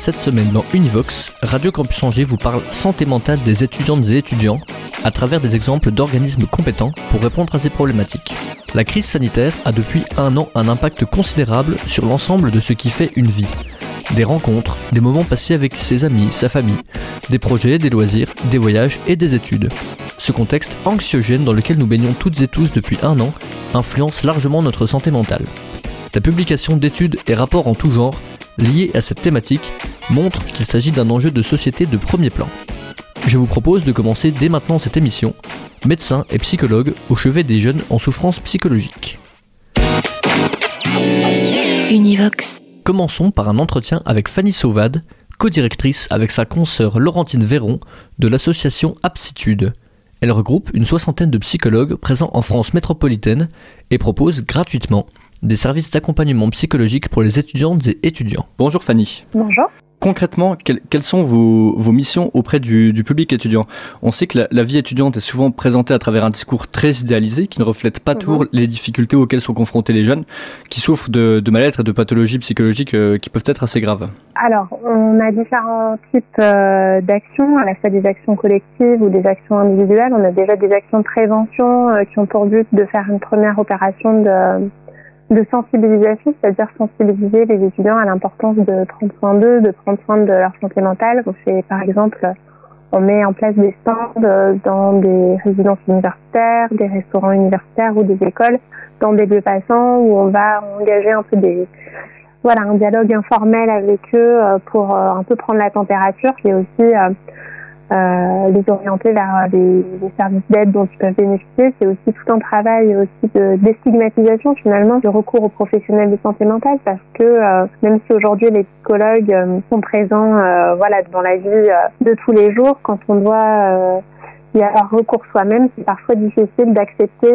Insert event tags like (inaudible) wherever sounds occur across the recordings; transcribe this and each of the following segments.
Cette semaine dans Univox, Radio Campus Angers vous parle santé mentale des étudiantes et étudiants à travers des exemples d'organismes compétents pour répondre à ces problématiques. La crise sanitaire a depuis un an un impact considérable sur l'ensemble de ce qui fait une vie. Des rencontres, des moments passés avec ses amis, sa famille, des projets, des loisirs, des voyages et des études. Ce contexte anxiogène dans lequel nous baignons toutes et tous depuis un an influence largement notre santé mentale. La publication d'études et rapports en tout genre liés à cette thématique montre qu'il s'agit d'un enjeu de société de premier plan. Je vous propose de commencer dès maintenant cette émission, médecin et psychologue au chevet des jeunes en souffrance psychologique. Univox. Commençons par un entretien avec Fanny Sauvade, co-directrice avec sa consoeur Laurentine Véron de l'association Aptitude. Elle regroupe une soixantaine de psychologues présents en France métropolitaine et propose gratuitement des services d'accompagnement psychologique pour les étudiantes et étudiants. Bonjour Fanny. Bonjour. Concrètement, quelles, quelles sont vos, vos, missions auprès du, du, public étudiant? On sait que la, la, vie étudiante est souvent présentée à travers un discours très idéalisé qui ne reflète pas mmh. toujours les difficultés auxquelles sont confrontés les jeunes qui souffrent de, de mal-être et de pathologies psychologiques euh, qui peuvent être assez graves. Alors, on a différents types euh, d'actions, à la fois des actions collectives ou des actions individuelles. On a déjà des actions de prévention euh, qui ont pour but de faire une première opération de de sensibilisation, c'est-à-dire sensibiliser les étudiants à l'importance de prendre soin d'eux, de prendre soin de leur santé mentale. On par exemple, on met en place des stands dans des résidences universitaires, des restaurants universitaires ou des écoles, dans des lieux passants où on va engager un peu des, voilà, un dialogue informel avec eux euh, pour euh, un peu prendre la température. et aussi euh, euh, les orienter vers les, les services d'aide dont ils peuvent bénéficier. C'est aussi tout un travail aussi de déstigmatisation finalement du recours aux professionnels de santé mentale parce que euh, même si aujourd'hui les psychologues euh, sont présents euh, voilà dans la vie euh, de tous les jours, quand on doit y avoir recours soi-même, c'est parfois difficile d'accepter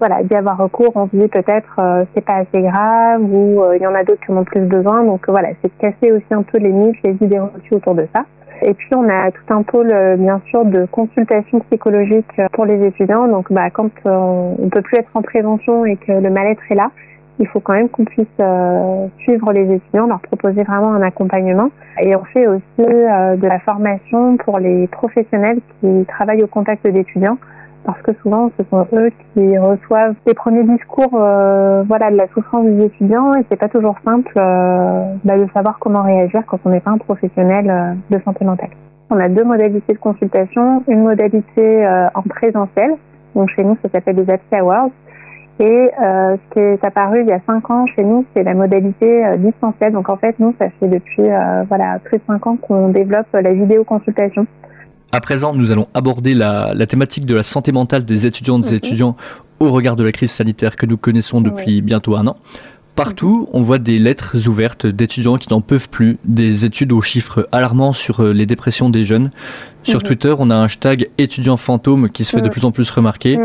voilà, d'y avoir recours, on se dit peut-être euh, c'est pas assez grave ou il y en a d'autres qui en ont plus besoin. Donc voilà, c'est de casser aussi un peu les mythes, les idées reçues autour de ça. Et puis on a tout un pôle bien sûr de consultation psychologique pour les étudiants. Donc bah, quand on, on peut plus être en prévention et que le mal-être est là, il faut quand même qu'on puisse euh, suivre les étudiants, leur proposer vraiment un accompagnement. Et on fait aussi euh, de la formation pour les professionnels qui travaillent au contact d'étudiants parce que souvent ce sont eux qui reçoivent les premiers discours euh, voilà de la souffrance des étudiants et c'est pas toujours simple euh, bah, de savoir comment réagir quand on n'est pas un professionnel euh, de santé mentale. On a deux modalités de consultation, une modalité en présentiel, donc chez nous ça s'appelle les Happy Hours, et ce qui est apparu il y a cinq ans chez nous, c'est la modalité distancielle. Donc en fait, nous, ça fait depuis euh, voilà plus de cinq ans qu'on développe la vidéoconsultation. À présent, nous allons aborder la, la, thématique de la santé mentale des étudiantes et étudiants au regard de la crise sanitaire que nous connaissons depuis oui. bientôt un an. Partout, on voit des lettres ouvertes d'étudiants qui n'en peuvent plus, des études aux chiffres alarmants sur les dépressions des jeunes. Sur mmh. Twitter, on a un hashtag étudiant fantôme qui se fait de plus en plus remarquer.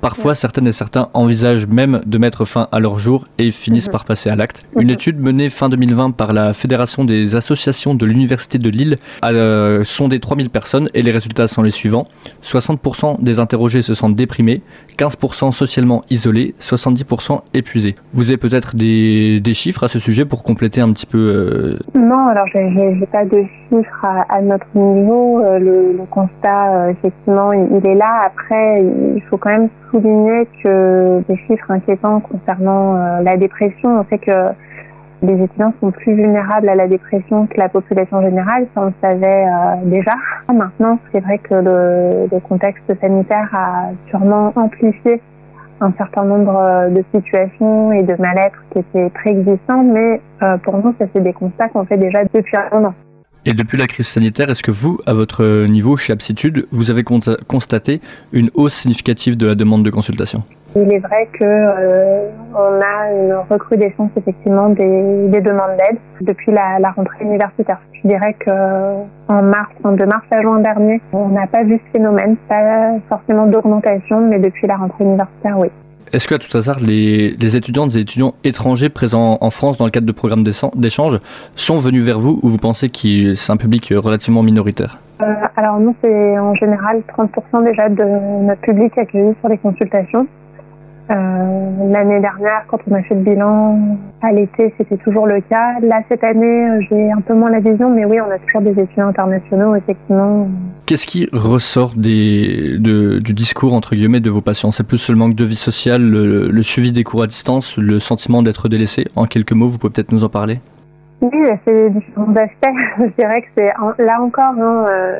Parfois, certaines et certains envisagent même de mettre fin à leur jour et finissent mmh. par passer à l'acte. Mmh. Une étude menée fin 2020 par la Fédération des associations de l'Université de Lille a euh, sondé 3000 personnes et les résultats sont les suivants. 60% des interrogés se sentent déprimés, 15% socialement isolés, 70% épuisés. Vous avez peut-être des, des, chiffres à ce sujet pour compléter un petit peu euh... Non, alors j'ai pas de chiffres à, à notre niveau. Euh, le, le, constat, euh, effectivement, il, il, est là. Après, il faut quand même souligner que des chiffres inquiétants concernant euh, la dépression, on sait que les étudiants sont plus vulnérables à la dépression que la population générale, ça on le savait euh, déjà. Maintenant, c'est vrai que le, le, contexte sanitaire a sûrement amplifié un certain nombre de situations et de mal-être qui étaient préexistants, mais euh, pour nous, ça c'est des constats qu'on fait déjà depuis un an. Et depuis la crise sanitaire, est-ce que vous, à votre niveau chez Aptitude, vous avez constaté une hausse significative de la demande de consultation? Il est vrai que euh, on a une recrudescence effectivement des, des demandes d'aide depuis la, rentrée universitaire. Je dirais que en mars, de mars à juin dernier, on n'a pas vu ce phénomène, pas forcément d'augmentation, mais depuis la rentrée universitaire, oui. Est-ce que à tout hasard, les, les, étudiantes et étudiants étrangers présents en France dans le cadre de programmes d'échange sont venus vers vous ou vous pensez que c'est un public relativement minoritaire? Euh, Alors nous, c'est en général 30% déjà de notre public accueilli sur les consultations. Euh, L'année dernière, quand on a fait le bilan à l'été, c'était toujours le cas. Là, cette année, euh, j'ai un peu moins la vision, mais oui, on a toujours des étudiants internationaux, effectivement. Qu'est-ce qui ressort des, de, du discours, entre guillemets, de vos patients? C'est plus le manque de vie sociale, le, le suivi des cours à distance, le sentiment d'être délaissé? En quelques mots, vous pouvez peut-être nous en parler Oui, c'est différents aspects. (laughs) Je dirais que c'est là encore, hein, euh,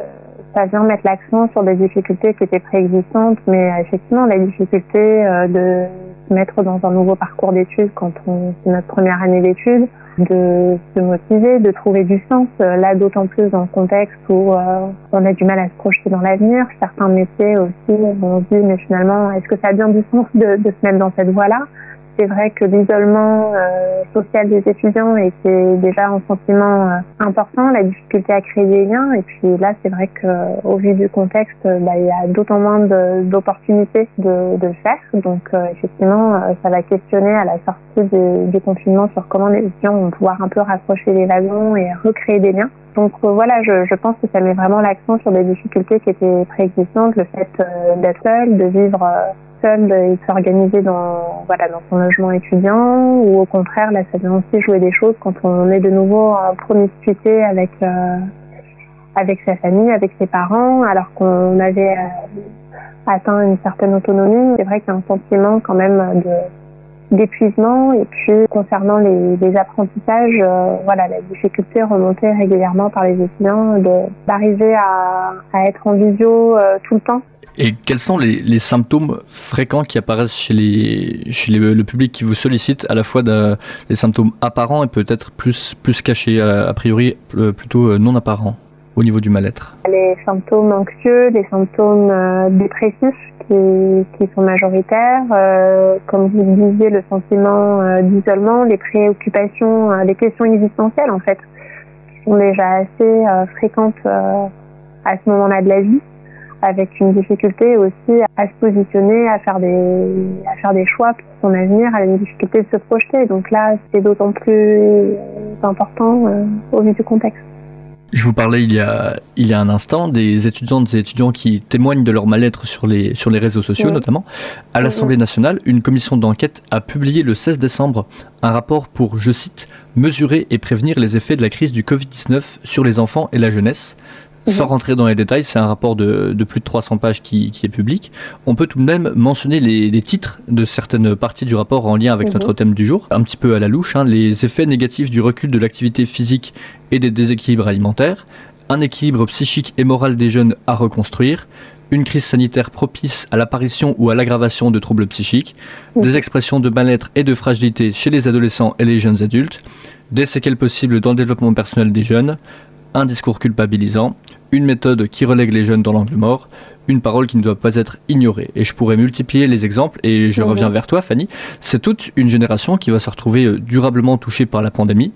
ça vient mettre l'accent sur des difficultés qui étaient préexistantes, mais effectivement, la difficulté euh, de se mettre dans un nouveau parcours d'études quand on c'est notre première année d'études, de se motiver, de trouver du sens. Euh, là, d'autant plus dans le contexte où euh, on a du mal à se projeter dans l'avenir. Certains métiers aussi, on se dit, mais finalement, est-ce que ça a bien du sens de se mettre dans cette voie-là? C'est vrai que l'isolement euh, social des étudiants était déjà un sentiment euh, important, la difficulté à créer des liens. Et puis là, c'est vrai qu'au vu du contexte, bah, il y a d'autant moins d'opportunités de, le faire. Donc euh, effectivement, ça va questionner à la sortie du, confinement sur comment les étudiants vont pouvoir un peu rapprocher les wagons et recréer des liens. Donc voilà, je, pense que ça met vraiment l'accent sur des difficultés qui étaient préexistantes, le fait d'être seul, de vivre seul et s'organiser dans voilà dans son logement étudiant ou au contraire là ça vient aussi jouer des choses quand on est de nouveau en promiscuité avec euh, avec sa famille avec ses parents alors qu'on avait euh, atteint une certaine autonomie. C'est vrai qu'il y a un sentiment quand même d'épuisement et puis concernant les, apprentissages euh, voilà la difficulté remontée régulièrement par les étudiants d'arriver à, à être en visio euh, tout le temps et quels sont les, symptômes fréquents qui apparaissent chez, les, chez le public qui vous sollicite, à la fois de, les symptômes apparents et peut-être plus, plus cachés, a priori euh, plutôt euh, non apparents au niveau du mal-être? Les symptômes anxieux, les symptômes euh, dépressifs qui, sont majoritaires, euh, comme vous le disiez, le sentiment euh, d'isolement, les préoccupations, les questions existentielles en fait, qui sont déjà assez fréquentes à ce moment-là de la vie avec une difficulté aussi à se positionner, à faire des, à faire des choix pour son avenir, à une difficulté de se projeter. Donc là, c'est d'autant plus important euh, au vu du contexte. Je vous parlais il y a, il y a un instant des étudiantes et étudiants qui témoignent de leur mal-être sur les, sur les réseaux sociaux, oui. notamment. À l'Assemblée nationale, une commission d'enquête a publié le 16 décembre un rapport pour, je cite, mesurer et prévenir les effets de la crise du Covid-19 sur les enfants et la jeunesse. Sans rentrer dans les détails, c'est un rapport de, de, plus de 300 pages qui, qui, est public. On peut tout de même mentionner les, les titres de certaines parties du rapport en lien avec mmh. notre thème du jour, un petit peu à la louche. Hein, les effets négatifs du recul de l'activité physique et des déséquilibres alimentaires, un équilibre psychique et moral des jeunes à reconstruire, une crise sanitaire propice à l'apparition ou à l'aggravation de troubles psychiques, des expressions de mal-être et de fragilité chez les adolescents et les jeunes adultes, des séquelles possibles dans le développement personnel des jeunes, un discours culpabilisant, une méthode qui relègue les jeunes dans l'angle mort, une parole qui ne doit pas être ignorée. Et je pourrais multiplier les exemples, et je mmh. reviens vers toi, Fanny. C'est toute une génération qui va se retrouver durablement touchée par la pandémie.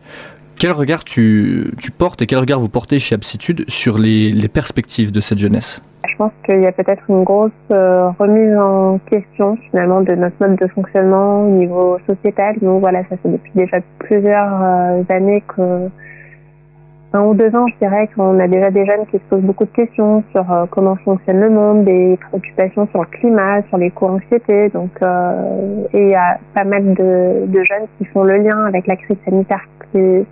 Quel regard tu, tu portes et quel regard vous portez chez Absitude sur les, les perspectives de cette jeunesse? Je pense qu'il y a peut-être une grosse euh, remise en question finalement de notre mode de fonctionnement au niveau sociétal. Donc voilà, ça fait depuis déjà plusieurs euh, années que un ou deux ans, je dirais qu'on a déjà des jeunes qui se posent beaucoup de questions sur euh, comment fonctionne le monde, des préoccupations sur le climat, sur les co-anxiétés. Donc, euh, et il y a pas mal de, jeunes qui font le lien avec la crise sanitaire qui,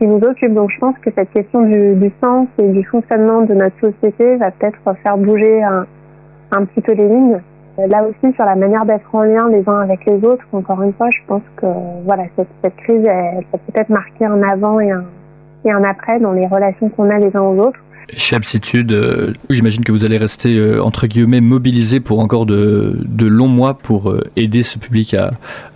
nous occupe. Donc, je pense que cette question du, sens et du fonctionnement de notre société va peut-être faire bouger un, petit peu les lignes. Là aussi, sur la manière d'être en lien les uns avec les autres, encore une fois, je pense que voilà, cette, cette crise, elle peut peut-être marquer un avant et un et un après dans les relations qu'on a les uns aux autres. Chez Aptitude, euh, j'imagine que vous allez rester euh, entre guillemets mobilisé pour encore de, de longs mois pour euh, aider ce public à,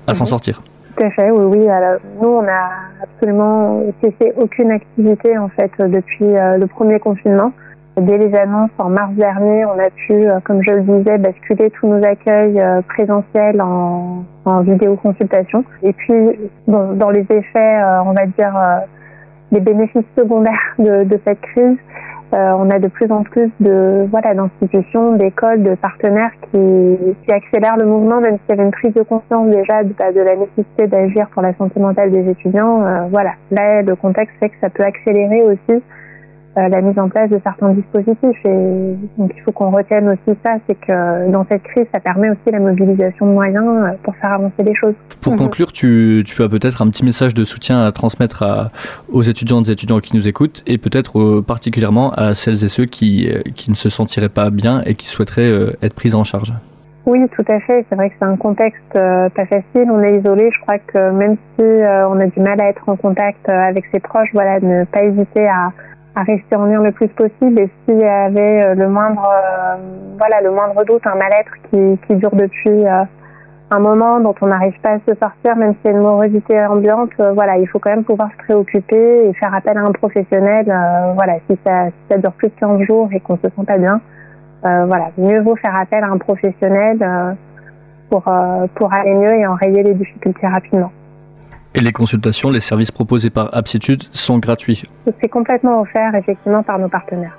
à mmh. s'en sortir. Tout à fait, oui, oui. Alors, nous, on n'a absolument cessé aucune activité en fait depuis le premier confinement. Dès les annonces en mars dernier, on a pu, comme je le disais, basculer tous nos accueils présentiels en, en vidéoconsultation. Et puis, dans les effets, on va dire, les bénéfices secondaires de, de cette crise, euh, on a de plus en plus de voilà d'institutions, d'écoles, de partenaires qui, qui accélèrent le mouvement, même s'il y avait une prise de conscience déjà de, bah, de la nécessité d'agir pour la santé mentale des étudiants. Euh, voilà, là le contexte fait que ça peut accélérer aussi la mise en place de certains dispositifs. Et donc il faut qu'on retienne aussi ça, c'est que dans cette crise, ça permet aussi la mobilisation de moyens euh, pour faire avancer les choses. Pour conclure, tu, tu as peut-être un petit message de soutien à transmettre à, aux étudiantes et étudiants qui nous écoutent, et peut-être euh, particulièrement à celles et ceux qui, qui ne se sentiraient pas bien et qui souhaiteraient être pris en charge. Oui, tout à fait. C'est vrai que c'est un contexte pas facile. On est isolé. Je crois que même si on a du mal à être en contact avec ses proches, voilà, ne pas hésiter à, à rester en lien le plus possible. Et s'il y avait euh, le moindre euh, voilà le moindre doute un mal-être qui, qui dure depuis euh, un moment dont on n'arrive pas à se sortir même s'il y a une morosité ambiante voilà il faut quand même pouvoir se préoccuper et faire appel à un professionnel voilà si ça si ça dure plus de 15 jours et qu'on se sent pas bien. Voilà mieux vaut faire appel à un professionnel pour pour aller mieux et enrayer les difficultés rapidement et les consultations, les services proposés par Aptitude sont gratuits. C'est complètement offert effectivement par nos partenaires.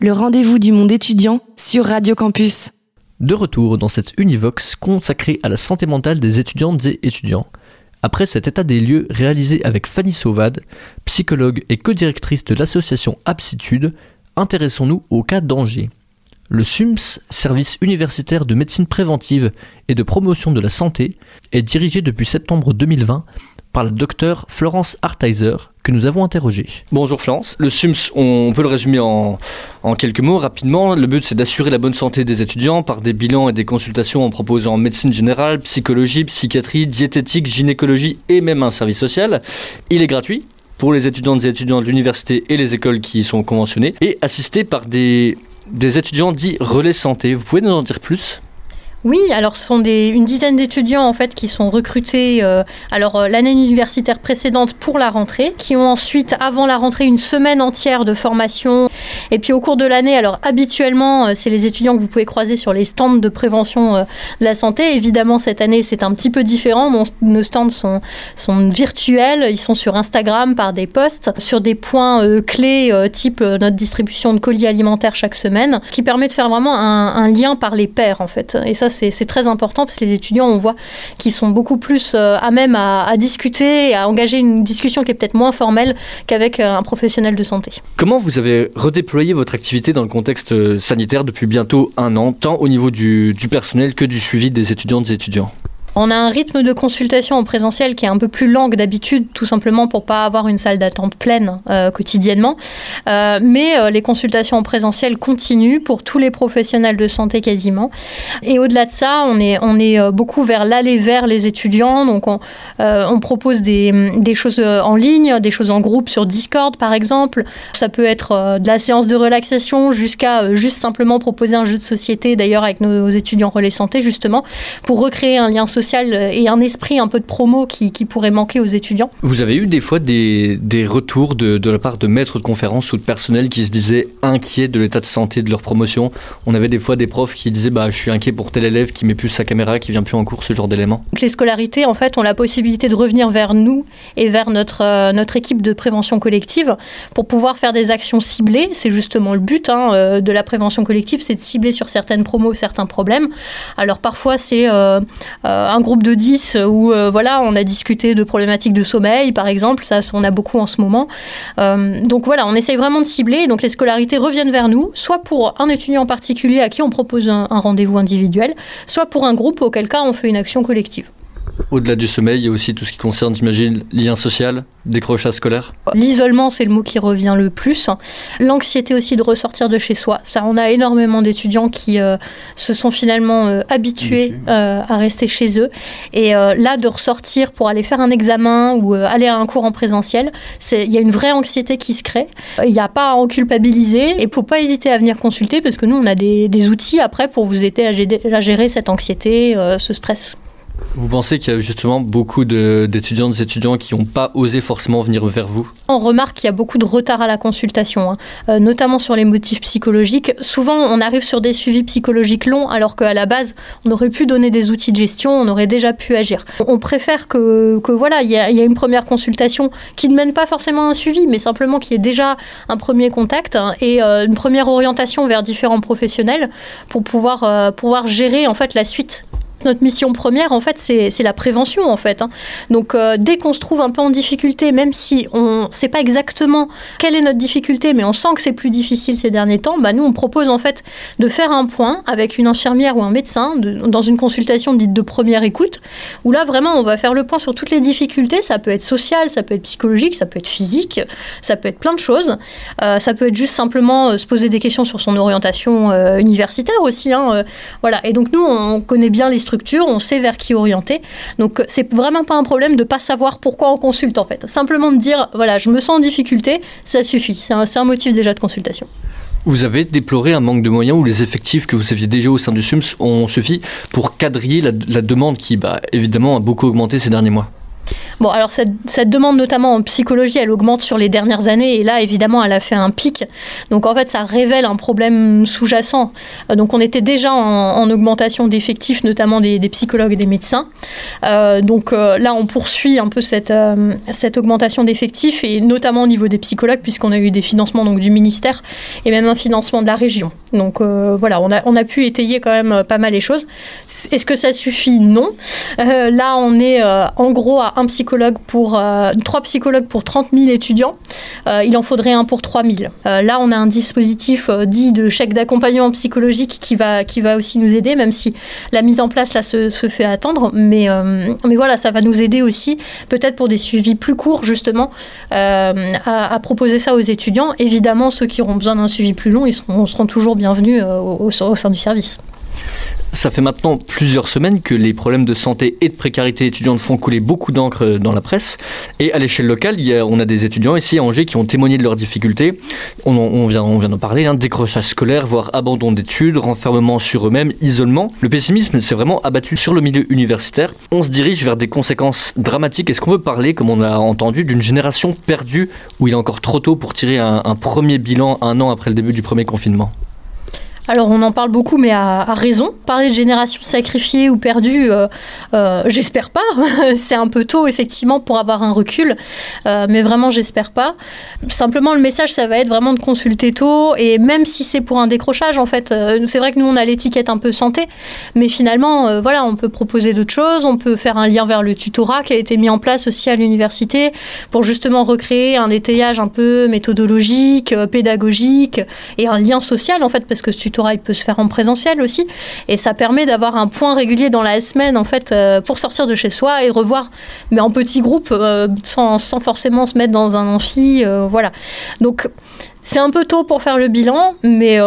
Le rendez-vous du monde étudiant sur Radio Campus. De retour dans cette Univox consacrée à la santé mentale des étudiantes et étudiants. Après cet état des lieux réalisé avec Fanny Sauvade, psychologue et co-directrice de l'association Aptitude, intéressons-nous au cas d'Angers. Le SUMS, service universitaire de médecine préventive et de promotion de la santé, est dirigé depuis septembre 2020 par le docteur Florence Harteiser, que nous avons interrogé. Bonjour Florence. Le SUMS, on peut le résumer en, en quelques mots rapidement. Le but, c'est d'assurer la bonne santé des étudiants par des bilans et des consultations en proposant médecine générale, psychologie, psychiatrie, diététique, gynécologie et même un service social. Il est gratuit pour les étudiantes et étudiants de l'université et les écoles qui y sont conventionnées et assisté par des des étudiants dits relais santé. Vous pouvez nous en dire plus? Oui, alors ce sont des, une dizaine d'étudiants en fait qui sont recrutés euh, alors euh, l'année universitaire précédente pour la rentrée, qui ont ensuite avant la rentrée une semaine entière de formation et puis au cours de l'année, alors habituellement euh, c'est les étudiants que vous pouvez croiser sur les stands de prévention de la santé. Évidemment cette année c'est un petit peu différent. nos stands sont, virtuels, ils sont sur Instagram par des posts sur des points clés type notre distribution de colis alimentaires chaque semaine, qui permet de faire vraiment un, un lien par les pairs en fait. Et ça c'est très important parce que les étudiants, on voit qu'ils sont beaucoup plus euh, à même à, discuter à engager une discussion qui est peut-être moins formelle qu'avec euh, un professionnel de santé. Comment vous avez redéployé votre activité dans le contexte euh, sanitaire depuis bientôt un an, tant au niveau du, du personnel que du suivi des étudiantes et étudiants? On a un rythme de consultation en présentiel qui est un peu plus lent que d'habitude, tout simplement pour pas avoir une salle d'attente pleine euh, quotidiennement. Euh, mais euh, les consultations en présentiel continuent pour tous les professionnels de santé quasiment. Et au-delà de ça, on est, on est beaucoup vers l'aller vers les étudiants. Donc on, propose des, des, choses en ligne, des choses en groupe sur Discord par exemple. Ça peut être de la séance de relaxation jusqu'à juste simplement proposer un jeu de société, d'ailleurs avec nos étudiants relais santé justement, pour recréer un lien social et un esprit un peu de promo qui, pourrait manquer aux étudiants. Vous avez eu des fois des, retours de, la part de maîtres de conférences ou de personnel qui se disaient inquiets de l'état de santé de leur promotion? On avait des fois des profs qui disaient bah, Je suis inquiet pour tel élève qui met plus sa caméra, qui vient plus en cours, ce genre d'éléments. Les scolarités, en fait, ont la possibilité de revenir vers nous et vers notre, euh, notre équipe de prévention collective pour pouvoir faire des actions ciblées. C'est justement le but hein, euh, de la prévention collective, c'est de cibler sur certaines promos certains problèmes. Alors parfois, c'est euh, un groupe de 10 où euh, voilà, on a discuté de problématiques de sommeil, par exemple. Ça, on a beaucoup en ce moment. Euh, donc voilà, on essaye vraiment de cibler. Donc les scolarités reviennent vers nous, soit pour un étudiant en particulier à qui on propose un rendez-vous individuel, soit pour un groupe auquel cas on fait une action collective. Au-delà du sommeil, il y a aussi tout ce qui concerne, j'imagine, lien social, décrochage scolaire L'isolement, c'est le mot qui revient le plus. L'anxiété aussi de ressortir de chez soi. Ça, on a énormément d'étudiants qui euh, se sont finalement euh, habitués euh, à rester chez eux. Et là, de ressortir pour aller faire un examen ou aller à un cours en présentiel, il y a une vraie anxiété qui se crée. Il n'y a pas à en culpabiliser et il ne faut pas hésiter à venir consulter parce que nous, on a des, des outils après pour vous aider à gérer cette anxiété, ce stress. Vous pensez qu'il y a justement beaucoup d'étudiantes et étudiants qui n'ont pas osé forcément venir vers vous? On remarque qu'il y a beaucoup de retard à la consultation, hein. euh, notamment sur les motifs psychologiques. Souvent, on arrive sur des suivis psychologiques longs, alors qu'à la base, on aurait pu donner des outils de gestion, on aurait déjà pu agir. On préfère que, que voilà, il y, a une première consultation qui ne mène pas forcément à un suivi, mais simplement qui est déjà un premier contact hein, et euh, une première orientation vers différents professionnels pour pouvoir, euh, pouvoir gérer en fait la suite notre mission première, en fait, c'est la prévention, en fait. Hein. Donc, euh, dès qu'on se trouve un peu en difficulté, même si on ne sait pas exactement quelle est notre difficulté, mais on sent que c'est plus difficile ces derniers temps, bah, nous, on propose, en fait, de faire un point avec une infirmière ou un médecin dans une consultation dite de première écoute, où là, vraiment, on va faire le point sur toutes les difficultés. Ça peut être social, ça peut être psychologique, ça peut être physique, ça peut être plein de choses. Euh, ça peut être juste simplement euh, se poser des questions sur son orientation universitaire aussi. Hein, voilà. Et donc, nous, on connaît bien les on sait vers qui orienter. Donc c'est vraiment pas un problème de pas savoir pourquoi on consulte en fait. Simplement de dire voilà, je me sens en difficulté, ça suffit. C'est un, motif déjà de consultation. Vous avez déploré un manque de moyens ou les effectifs que vous aviez déjà au sein du SUMS ont suffi pour quadriller la, demande qui, bah, évidemment, a beaucoup augmenté ces derniers mois Bon, alors cette, cette, demande notamment en psychologie, elle augmente sur les dernières années et là, évidemment, elle a fait un pic. Donc en fait, ça révèle un problème sous-jacent. Euh, donc on était déjà en, augmentation d'effectifs, notamment des, psychologues et des médecins. Euh, donc euh, là, on poursuit un peu cette, cette augmentation d'effectifs et notamment au niveau des psychologues, puisqu'on a eu des financements donc, du ministère et même un financement de la région. Donc voilà, on a, on a pu étayer quand même pas mal les choses. Est-ce que ça suffit? Non. là, on est en gros à un psychologue pour trois psychologues pour 30 000 étudiants. il en faudrait un pour 3 000. là, on a un dispositif dit de chèque d'accompagnement psychologique qui va, qui va aussi nous aider, même si la mise en place là se, fait attendre. Mais, mais voilà, ça va nous aider aussi, peut-être pour des suivis plus courts, justement, à, proposer ça aux étudiants. Évidemment, ceux qui auront besoin d'un suivi plus long, ils seront toujours bienvenus au, au sein du service. Ça fait maintenant plusieurs semaines que les problèmes de santé et de précarité étudiante font couler beaucoup d'encre dans la presse. Et à l'échelle locale, on a des étudiants ici à Angers qui ont témoigné de leurs difficultés. On, vient, d'en parler, hein, décrochage scolaire, voire abandon d'études, renfermement sur eux-mêmes, isolement. Le pessimisme s'est vraiment abattu sur le milieu universitaire. On se dirige vers des conséquences dramatiques. Est-ce qu'on veut parler, comme on a entendu, d'une génération perdue où il est encore trop tôt pour tirer un premier bilan un an après le début du premier confinement? Alors on en parle beaucoup, mais à, raison. Parler de génération sacrifiée ou perdue, euh, euh, j'espère pas. (laughs) c'est un peu tôt, effectivement, pour avoir un recul, euh, mais vraiment, j'espère pas. Simplement, le message, ça va être vraiment de consulter tôt, et même si c'est pour un décrochage, en fait, c'est vrai que nous, on a l'étiquette un peu santé, mais finalement, voilà, on peut proposer d'autres choses, on peut faire un lien vers le tutorat qui a été mis en place aussi à l'université pour justement recréer un étayage un peu méthodologique, pédagogique, et un lien social, en fait, parce que ce tutorat il peut se faire en présentiel aussi. Et ça permet d'avoir un point régulier dans la semaine, en fait, euh, pour sortir de chez soi et revoir, mais en petits groupes, euh, sans, sans, forcément se mettre dans un amphi. Euh, voilà. Donc, c'est un peu tôt pour faire le bilan, mais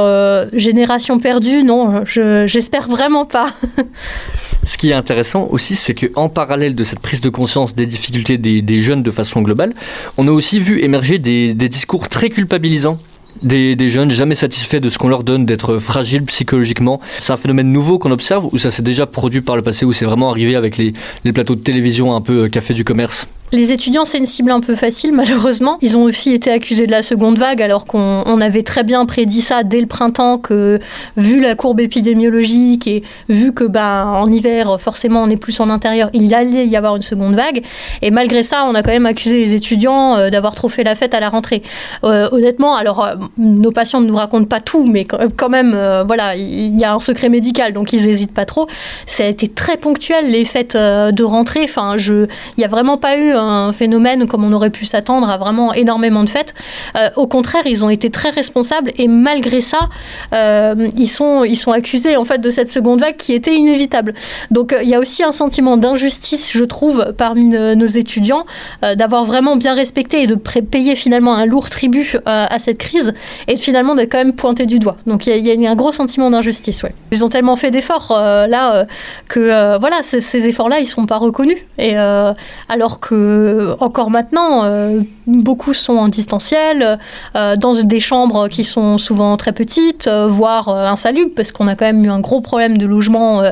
génération perdue, non, j'espère vraiment pas. (laughs) Ce qui est intéressant aussi, c'est qu'en parallèle de cette prise de conscience des difficultés des, jeunes de façon globale, on a aussi vu émerger des discours très culpabilisants des, jeunes jamais satisfaits de ce qu'on leur donne, d'être fragiles psychologiquement. C'est un phénomène nouveau qu'on observe ou ça s'est déjà produit par le passé ou c'est vraiment arrivé avec les, plateaux de télévision un peu euh, café du commerce? Les étudiants, c'est une cible un peu facile, malheureusement. Ils ont aussi été accusés de la seconde vague, alors qu'on avait très bien prédit ça dès le printemps, que vu la courbe épidémiologique et vu que bah, en hiver, forcément, on est plus en intérieur, il allait y avoir une seconde vague. Et malgré ça, on a quand même accusé les étudiants euh, d'avoir trop fait la fête à la rentrée. Euh, honnêtement, alors, euh, nos patients ne nous racontent pas tout, mais quand même, voilà, il y a un secret médical, donc ils n'hésitent pas trop. Ça a été très ponctuel, les fêtes de rentrée. Enfin, il n'y a vraiment pas eu un phénomène comme on aurait pu s'attendre à vraiment énormément de fêtes. Euh, au contraire, ils ont été très responsables et malgré ça, euh, ils, sont, ils sont accusés en fait de cette seconde vague qui était inévitable. Donc euh, il y a aussi un sentiment d'injustice, je trouve, parmi nos étudiants, d'avoir vraiment bien respecté et de payer finalement un lourd tribut à cette crise et finalement d'être quand même pointé du doigt. Donc il y, a un gros sentiment d'injustice. Ouais. Ils ont tellement fait d'efforts là que voilà, ces, efforts-là, ils ne sont pas reconnus. Et alors que euh, encore maintenant, euh, beaucoup sont en distanciel, euh, dans des chambres qui sont souvent très petites, voire insalubres, parce qu'on a quand même eu un gros problème de logement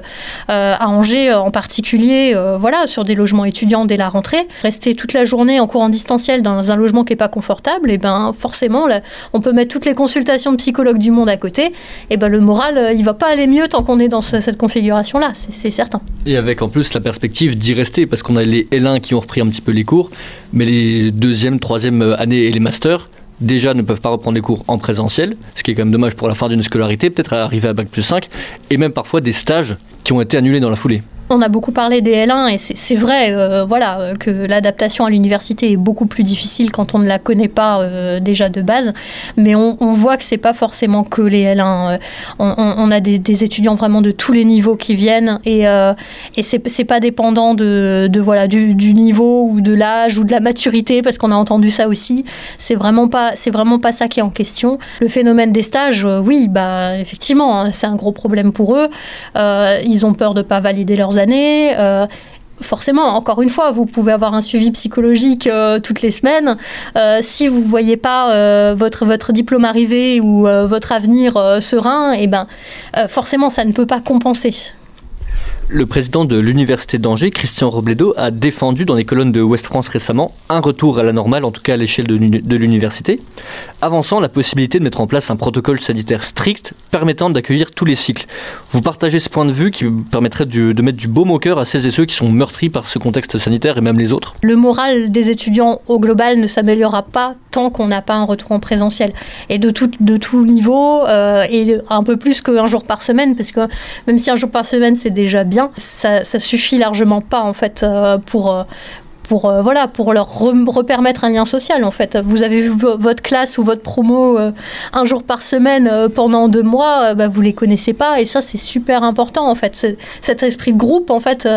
à Angers en particulier, voilà, sur des logements étudiants dès la rentrée. Rester toute la journée en cours en distanciel dans un logement qui n'est pas confortable, et eh ben forcément, on peut mettre toutes les consultations de psychologues du monde à côté, et eh ben le moral, il va pas aller mieux tant qu'on est dans cette configuration-là, c'est certain. Et avec en plus la perspective d'y rester, parce qu'on a les L1 qui ont repris un petit peu les cours, mais les deuxième, troisième années et les masters, déjà ne peuvent pas reprendre les cours en présentiel, ce qui est quand même dommage pour la fin d'une scolarité, peut-être arriver à Bac plus 5, et même parfois des stages qui ont été annulés dans la foulée on a beaucoup parlé des L1 et c'est vrai euh, voilà, euh, que l'adaptation à l'université est beaucoup plus difficile quand on ne la connaît pas euh, déjà de base. Mais on, voit que c'est pas forcément que les L1. On, a des, étudiants vraiment de tous les niveaux qui viennent et, et c'est pas dépendant de, voilà, du, niveau ou de l'âge ou de la maturité parce qu'on a entendu ça aussi. C'est vraiment, pas, vraiment pas ça qui est en question. Le phénomène des stages, oui, bah, effectivement, hein, c'est un gros problème pour eux. ils ont peur de pas valider leurs Euh, forcément, encore une fois, vous pouvez avoir un suivi psychologique euh, toutes les semaines. Euh, si vous ne voyez pas votre, votre diplôme arriver ou votre avenir serein, eh ben, forcément, ça ne peut pas compenser. Le président de l'Université d'Angers, Christian Robledo, a défendu dans les colonnes de Ouest France récemment un retour à la normale, en tout cas à l'échelle de l'université, avançant la possibilité de mettre en place un protocole sanitaire strict permettant d'accueillir tous les cycles. Vous partagez ce point de vue qui permettrait de, mettre du baume au cœur à celles et ceux qui sont meurtris par ce contexte sanitaire et même les autres? Le moral des étudiants au global ne s'améliorera pas tant qu'on n'a pas un retour en présentiel. Et de tout, de tout niveau, euh, et un peu plus qu'un jour par semaine, parce que même si un jour par semaine c'est déjà bien, ça, suffit largement pas en fait euh, pour, euh, pour, euh, voilà, pour leur repermettre un lien social en fait. Vous avez vu votre classe ou votre promo euh, un jour par semaine euh, pendant deux mois, bah, vous les connaissez pas et ça c'est super important en fait. Cet esprit de groupe en fait,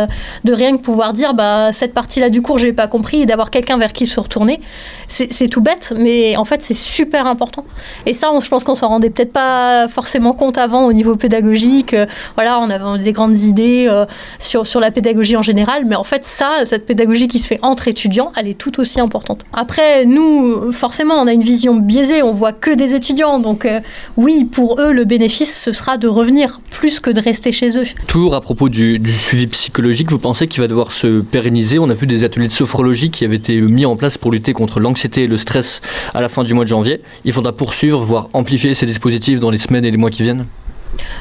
de rien que pouvoir dire bah, cette partie-là du cours j'ai pas compris et d'avoir quelqu'un vers qui se retourner, c'est tout bête mais en fait c'est super important. Et ça je pense qu'on s'en rendait peut-être pas forcément compte avant au niveau pédagogique. voilà, on avait des grandes idées sur, sur la pédagogie en général, mais en fait ça, cette pédagogie qui se fait entre étudiants, elle est tout aussi importante. Après, nous, forcément, on a une vision biaisée, on voit que des étudiants, donc euh, oui, pour eux, le bénéfice, ce sera de revenir plus que de rester chez eux. Toujours à propos du, suivi psychologique, vous pensez qu'il va devoir se pérenniser? On a vu des ateliers de sophrologie qui avaient été mis en place pour lutter contre l'anxiété et le stress à la fin du mois de janvier. Il faudra poursuivre, voire amplifier ces dispositifs dans les semaines et les mois qui viennent?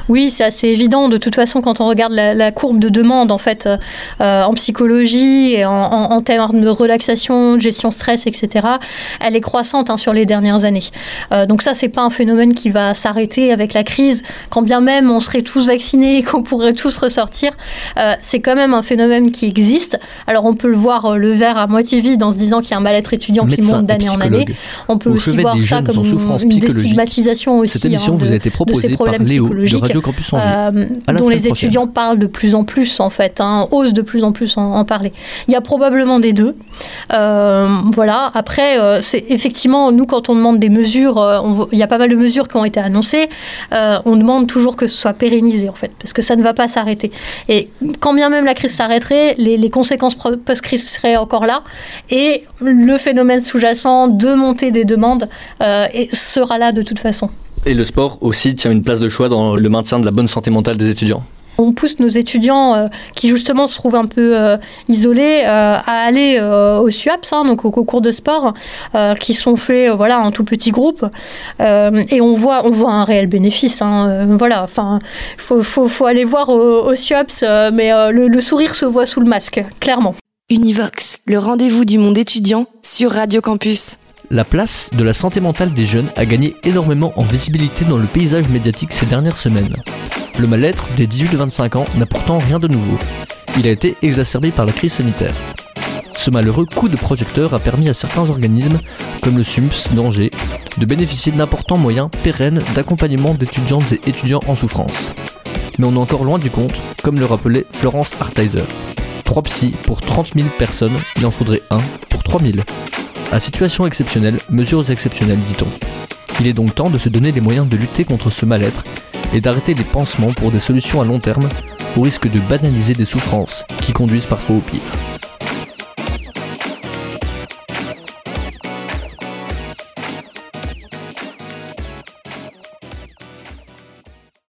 Oui, c'est assez évident. De toute façon, quand on regarde la, courbe de demande en fait euh, en psychologie et en, termes de relaxation, de gestion stress, etc., elle est croissante hein, sur les dernières années. Euh, donc ça, c'est pas un phénomène qui va s'arrêter avec la crise. Quand bien même on serait tous vaccinés et qu'on pourrait tous ressortir, euh, c'est quand même un phénomène qui existe. Alors on peut le voir le verre à moitié vide en se disant qu'il y a un mal-être étudiant qui monte d'année en année. On peut aussi voir ça comme une, déstigmatisation aussi Cette émission hein, vous a été proposée de ces problèmes par Léo euh, dont les étudiants parlent de plus en plus en fait, hein, osent de plus en plus en, parler. Il y a probablement des deux. Euh, voilà. Après, euh, c'est effectivement nous quand on demande des mesures, il y a pas mal de mesures qui ont été annoncées. on demande toujours que ce soit pérennisé en fait, parce que ça ne va pas s'arrêter. Et quand bien même la crise s'arrêterait, les, les conséquences post-crise seraient encore là, et le phénomène sous-jacent de montée des demandes sera là de toute façon. Et le sport aussi tient une place de choix dans le maintien de la bonne santé mentale des étudiants on pousse nos étudiants euh, qui justement se trouvent un peu euh, isolés euh, à aller au SUAPS, hein, donc au concours de sport, qui sont faits voilà en tout petit groupe, et on voit on voit un réel bénéfice. Hein, voilà, enfin faut, faut, faut, aller voir au, au SUAPS, mais le, le sourire se voit sous le masque, clairement. Univox, le rendez-vous du monde étudiant sur Radio Campus. La place de la santé mentale des jeunes a gagné énormément en visibilité dans le paysage médiatique ces dernières semaines. Le mal-être des 18-25 ans n'a pourtant rien de nouveau. Il a été exacerbé par la crise sanitaire. Ce malheureux coup de projecteur a permis à certains organismes, comme le SUMPS d'Angers, de bénéficier d'importants moyens pérennes d'accompagnement d'étudiantes et étudiants en souffrance. Mais on est encore loin du compte, comme le rappelait Florence Harteiser. 3 psys pour 30 000 personnes, il en faudrait un pour 3 000. À situation exceptionnelle, mesures exceptionnelles, dit-on. Il est donc temps de se donner les moyens de lutter contre ce mal-être et d'arrêter les pansements pour des solutions à long terme, au risque de banaliser des souffrances qui conduisent parfois au pire.